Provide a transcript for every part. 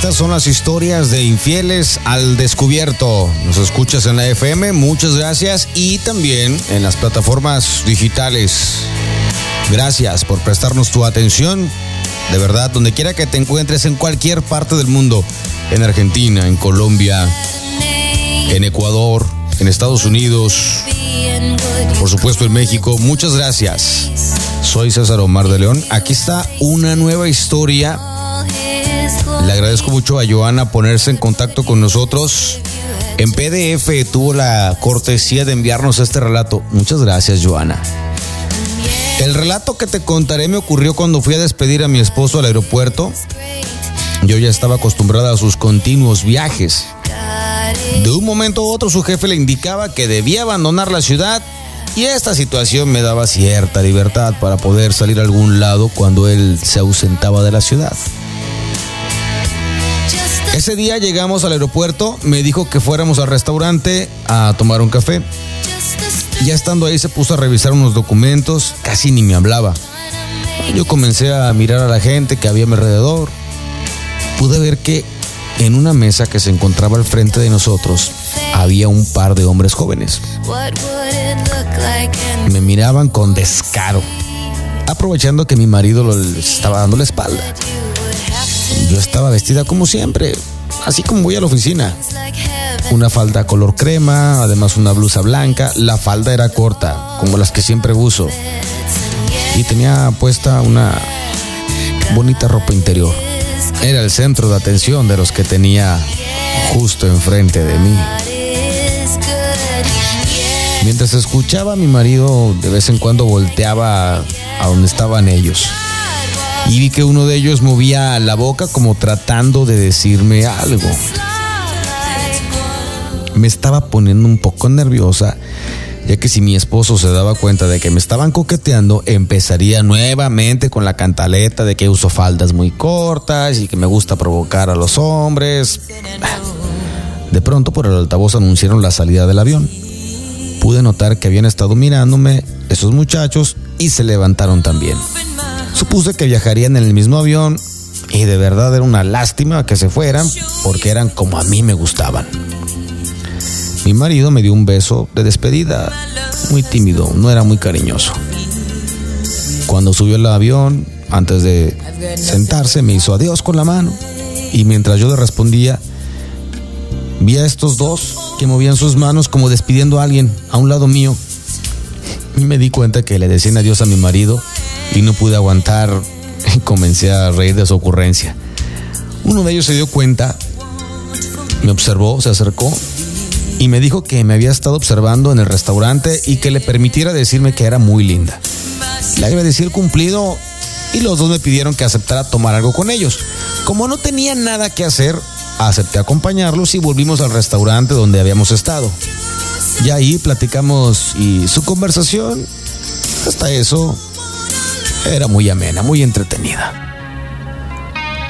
Estas son las historias de infieles al descubierto. Nos escuchas en la FM, muchas gracias. Y también en las plataformas digitales. Gracias por prestarnos tu atención. De verdad, donde quiera que te encuentres en cualquier parte del mundo. En Argentina, en Colombia, en Ecuador, en Estados Unidos, por supuesto en México. Muchas gracias. Soy César Omar de León. Aquí está una nueva historia. Le agradezco mucho a Joana ponerse en contacto con nosotros. En PDF tuvo la cortesía de enviarnos este relato. Muchas gracias, Joana. El relato que te contaré me ocurrió cuando fui a despedir a mi esposo al aeropuerto. Yo ya estaba acostumbrada a sus continuos viajes. De un momento a otro su jefe le indicaba que debía abandonar la ciudad y esta situación me daba cierta libertad para poder salir a algún lado cuando él se ausentaba de la ciudad. Ese día llegamos al aeropuerto, me dijo que fuéramos al restaurante a tomar un café. Ya estando ahí se puso a revisar unos documentos, casi ni me hablaba. Yo comencé a mirar a la gente que había a mi alrededor. Pude ver que en una mesa que se encontraba al frente de nosotros había un par de hombres jóvenes. Me miraban con descaro, aprovechando que mi marido les estaba dando la espalda. Yo estaba vestida como siempre, así como voy a la oficina. Una falda color crema, además una blusa blanca. La falda era corta, como las que siempre uso. Y tenía puesta una bonita ropa interior. Era el centro de atención de los que tenía justo enfrente de mí. Mientras escuchaba mi marido, de vez en cuando volteaba a donde estaban ellos. Y vi que uno de ellos movía la boca como tratando de decirme algo. Me estaba poniendo un poco nerviosa, ya que si mi esposo se daba cuenta de que me estaban coqueteando, empezaría nuevamente con la cantaleta de que uso faldas muy cortas y que me gusta provocar a los hombres. De pronto por el altavoz anunciaron la salida del avión pude notar que habían estado mirándome esos muchachos y se levantaron también. Supuse que viajarían en el mismo avión y de verdad era una lástima que se fueran porque eran como a mí me gustaban. Mi marido me dio un beso de despedida, muy tímido, no era muy cariñoso. Cuando subió al avión, antes de sentarse, me hizo adiós con la mano y mientras yo le respondía, vi a estos dos que movían sus manos como despidiendo a alguien a un lado mío. Y me di cuenta que le decían adiós a mi marido y no pude aguantar y comencé a reír de su ocurrencia. Uno de ellos se dio cuenta, me observó, se acercó y me dijo que me había estado observando en el restaurante y que le permitiera decirme que era muy linda. Le agradecí el cumplido y los dos me pidieron que aceptara tomar algo con ellos. Como no tenía nada que hacer, acepté acompañarlos y volvimos al restaurante donde habíamos estado. Y ahí platicamos y su conversación, hasta eso, era muy amena, muy entretenida.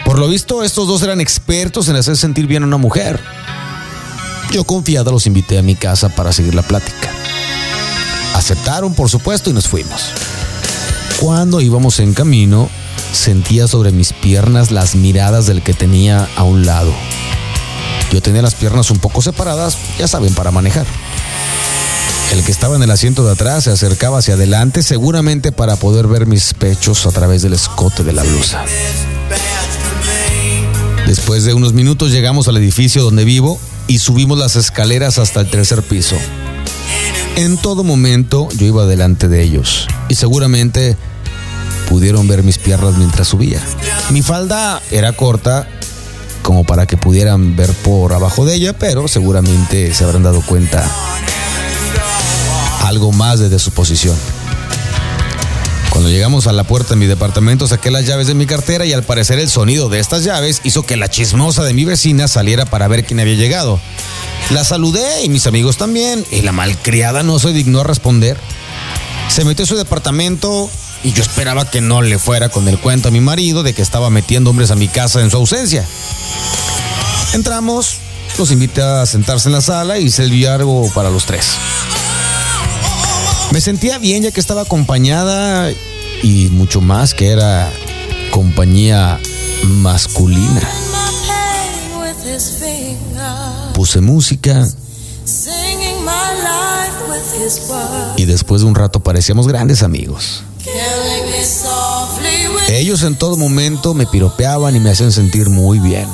Por lo visto, estos dos eran expertos en hacer sentir bien a una mujer. Yo confiada los invité a mi casa para seguir la plática. Aceptaron, por supuesto, y nos fuimos. Cuando íbamos en camino, sentía sobre mis piernas las miradas del que tenía a un lado. Yo tenía las piernas un poco separadas, ya saben, para manejar. El que estaba en el asiento de atrás se acercaba hacia adelante, seguramente para poder ver mis pechos a través del escote de la blusa. Después de unos minutos llegamos al edificio donde vivo y subimos las escaleras hasta el tercer piso. En todo momento yo iba delante de ellos y seguramente pudieron ver mis piernas mientras subía. Mi falda era corta como para que pudieran ver por abajo de ella, pero seguramente se habrán dado cuenta algo más desde su posición. Cuando llegamos a la puerta de mi departamento saqué las llaves de mi cartera y al parecer el sonido de estas llaves hizo que la chismosa de mi vecina saliera para ver quién había llegado. La saludé y mis amigos también y la malcriada no se dignó a responder. Se metió a su departamento y yo esperaba que no le fuera con el cuento a mi marido de que estaba metiendo hombres a mi casa en su ausencia. Entramos, los invité a sentarse en la sala y serví algo para los tres. Me sentía bien ya que estaba acompañada y mucho más que era compañía masculina. Puse música y después de un rato parecíamos grandes amigos. Ellos en todo momento me piropeaban y me hacían sentir muy bien.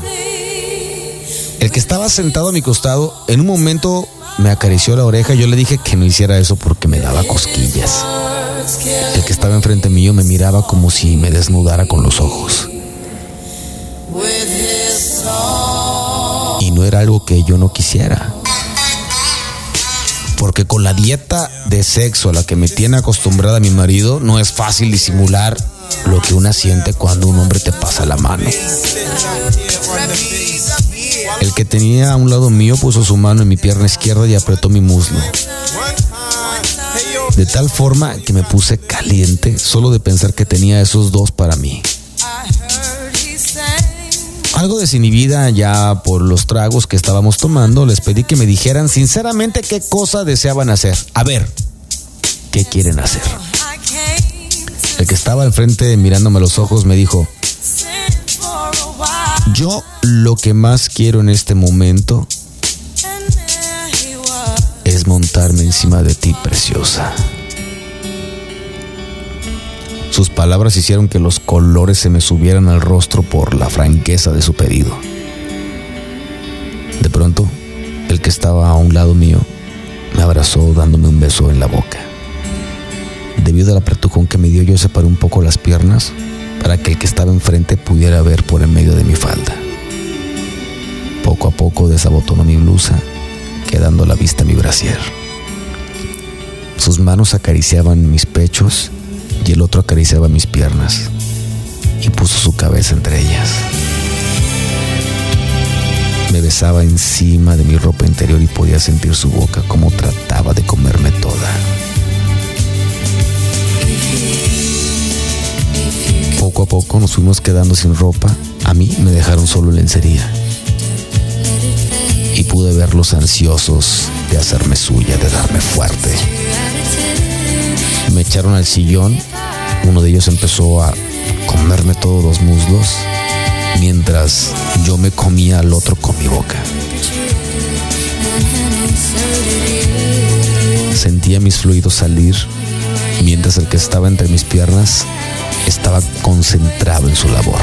El que estaba sentado a mi costado en un momento me acarició la oreja yo le dije que no hiciera eso porque me daba cosquillas. El que estaba enfrente mío me miraba como si me desnudara con los ojos. Y no era algo que yo no quisiera. Porque con la dieta de sexo a la que me tiene acostumbrada mi marido, no es fácil disimular lo que una siente cuando un hombre te pasa la mano. El que tenía a un lado mío puso su mano en mi pierna izquierda y apretó mi muslo. De tal forma que me puse caliente solo de pensar que tenía esos dos para mí. Algo desinhibida ya por los tragos que estábamos tomando, les pedí que me dijeran sinceramente qué cosa deseaban hacer. A ver, ¿qué quieren hacer? El que estaba enfrente mirándome a los ojos me dijo, yo lo que más quiero en este momento es montarme encima de ti, preciosa. Sus palabras hicieron que los colores se me subieran al rostro por la franqueza de su pedido. De pronto, el que estaba a un lado mío me abrazó dándome un beso en la boca. Debido al apretujón que me dio, yo separé un poco las piernas para que el que estaba enfrente pudiera ver por en medio de mi falda. Poco a poco desabotonó mi blusa, quedando a la vista mi brasier. Sus manos acariciaban mis pechos y el otro acariciaba mis piernas y puso su cabeza entre ellas. Me besaba encima de mi ropa interior y podía sentir su boca como trataba de comerme toda. Poco a poco nos fuimos quedando sin ropa. A mí me dejaron solo lencería. Y pude verlos ansiosos de hacerme suya, de darme fuerte. Me echaron al sillón. Uno de ellos empezó a comerme todos los muslos mientras yo me comía al otro con mi boca. Sentía mis fluidos salir mientras el que estaba entre mis piernas estaba concentrado en su labor.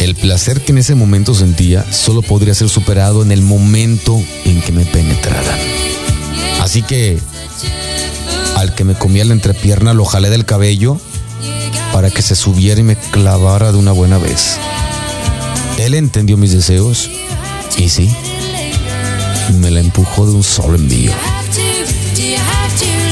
El placer que en ese momento sentía solo podría ser superado en el momento en que me penetraran. Así que al que me comía la entrepierna lo jalé del cabello para que se subiera y me clavara de una buena vez. Él entendió mis deseos y sí, me la empujó de un solo envío.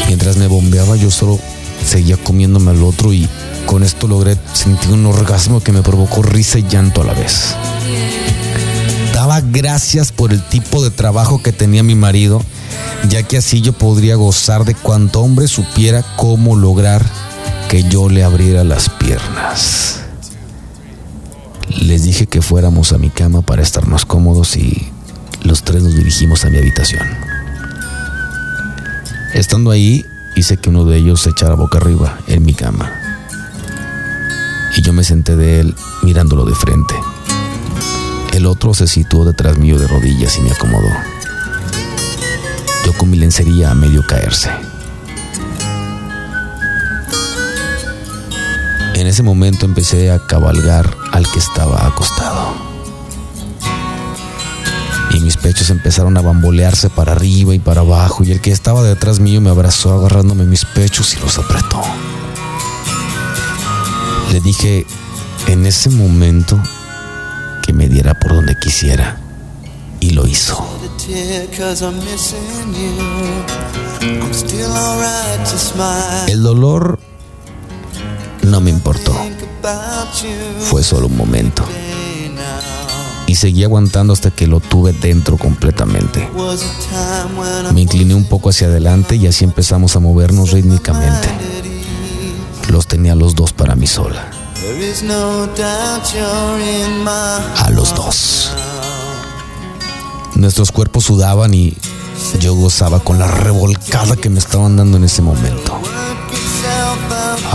Mientras me bombeaba yo solo seguía comiéndome al otro y con esto logré sentir un orgasmo que me provocó risa y llanto a la vez. Daba gracias por el tipo de trabajo que tenía mi marido, ya que así yo podría gozar de cuanto hombre supiera cómo lograr que yo le abriera las piernas. Les dije que fuéramos a mi cama para estar más cómodos y los tres nos dirigimos a mi habitación. Estando ahí, hice que uno de ellos se echara boca arriba en mi cama. Y yo me senté de él mirándolo de frente. El otro se situó detrás mío de rodillas y me acomodó. Yo con mi lencería a medio caerse. En ese momento empecé a cabalgar al que estaba acostado. Y mis pechos empezaron a bambolearse para arriba y para abajo y el que estaba detrás mío me abrazó agarrándome mis pechos y los apretó. Le dije en ese momento que me diera por donde quisiera y lo hizo. El dolor no me importó. Fue solo un momento. Y seguí aguantando hasta que lo tuve dentro completamente. Me incliné un poco hacia adelante y así empezamos a movernos rítmicamente. Los tenía los dos para mí sola. A los dos. Nuestros cuerpos sudaban y yo gozaba con la revolcada que me estaban dando en ese momento.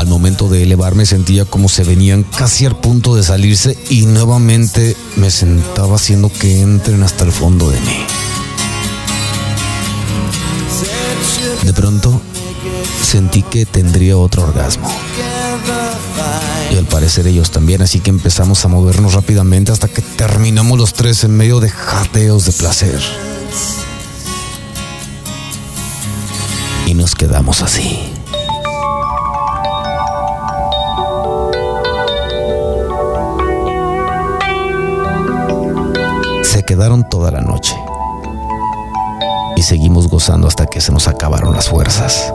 Al momento de elevarme sentía como se venían casi al punto de salirse y nuevamente me sentaba haciendo que entren hasta el fondo de mí. De pronto sentí que tendría otro orgasmo. Y al parecer ellos también, así que empezamos a movernos rápidamente hasta que terminamos los tres en medio de jateos de placer. Y nos quedamos así. Quedaron toda la noche. Y seguimos gozando hasta que se nos acabaron las fuerzas.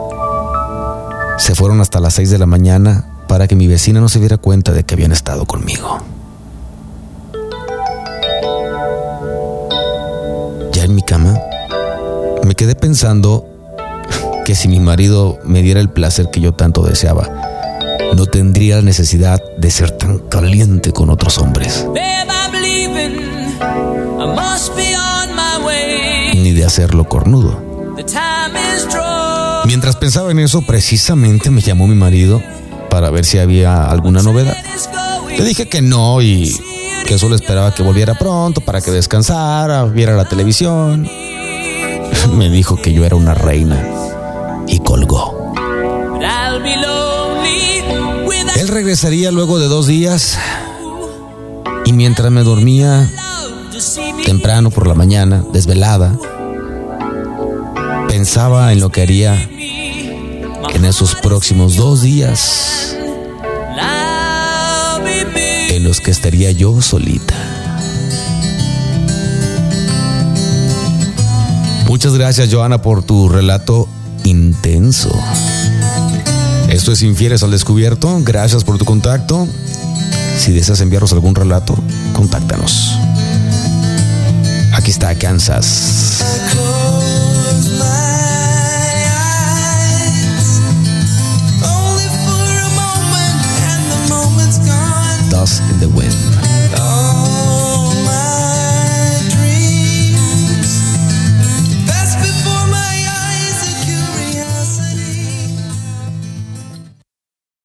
Se fueron hasta las 6 de la mañana para que mi vecina no se diera cuenta de que habían estado conmigo. Ya en mi cama, me quedé pensando que si mi marido me diera el placer que yo tanto deseaba, no tendría necesidad de ser tan caliente con otros hombres. Ni de hacerlo cornudo. Mientras pensaba en eso, precisamente me llamó mi marido para ver si había alguna novedad. Le dije que no y que solo esperaba que volviera pronto para que descansara, viera la televisión. Me dijo que yo era una reina y colgó. Él regresaría luego de dos días y mientras me dormía temprano por la mañana, desvelada, pensaba en lo que haría en esos próximos dos días en los que estaría yo solita. Muchas gracias Joana por tu relato intenso. Esto es Infieres al Descubierto. Gracias por tu contacto. Si deseas enviarnos algún relato, contáctanos. Aquí está Kansas. in the wind.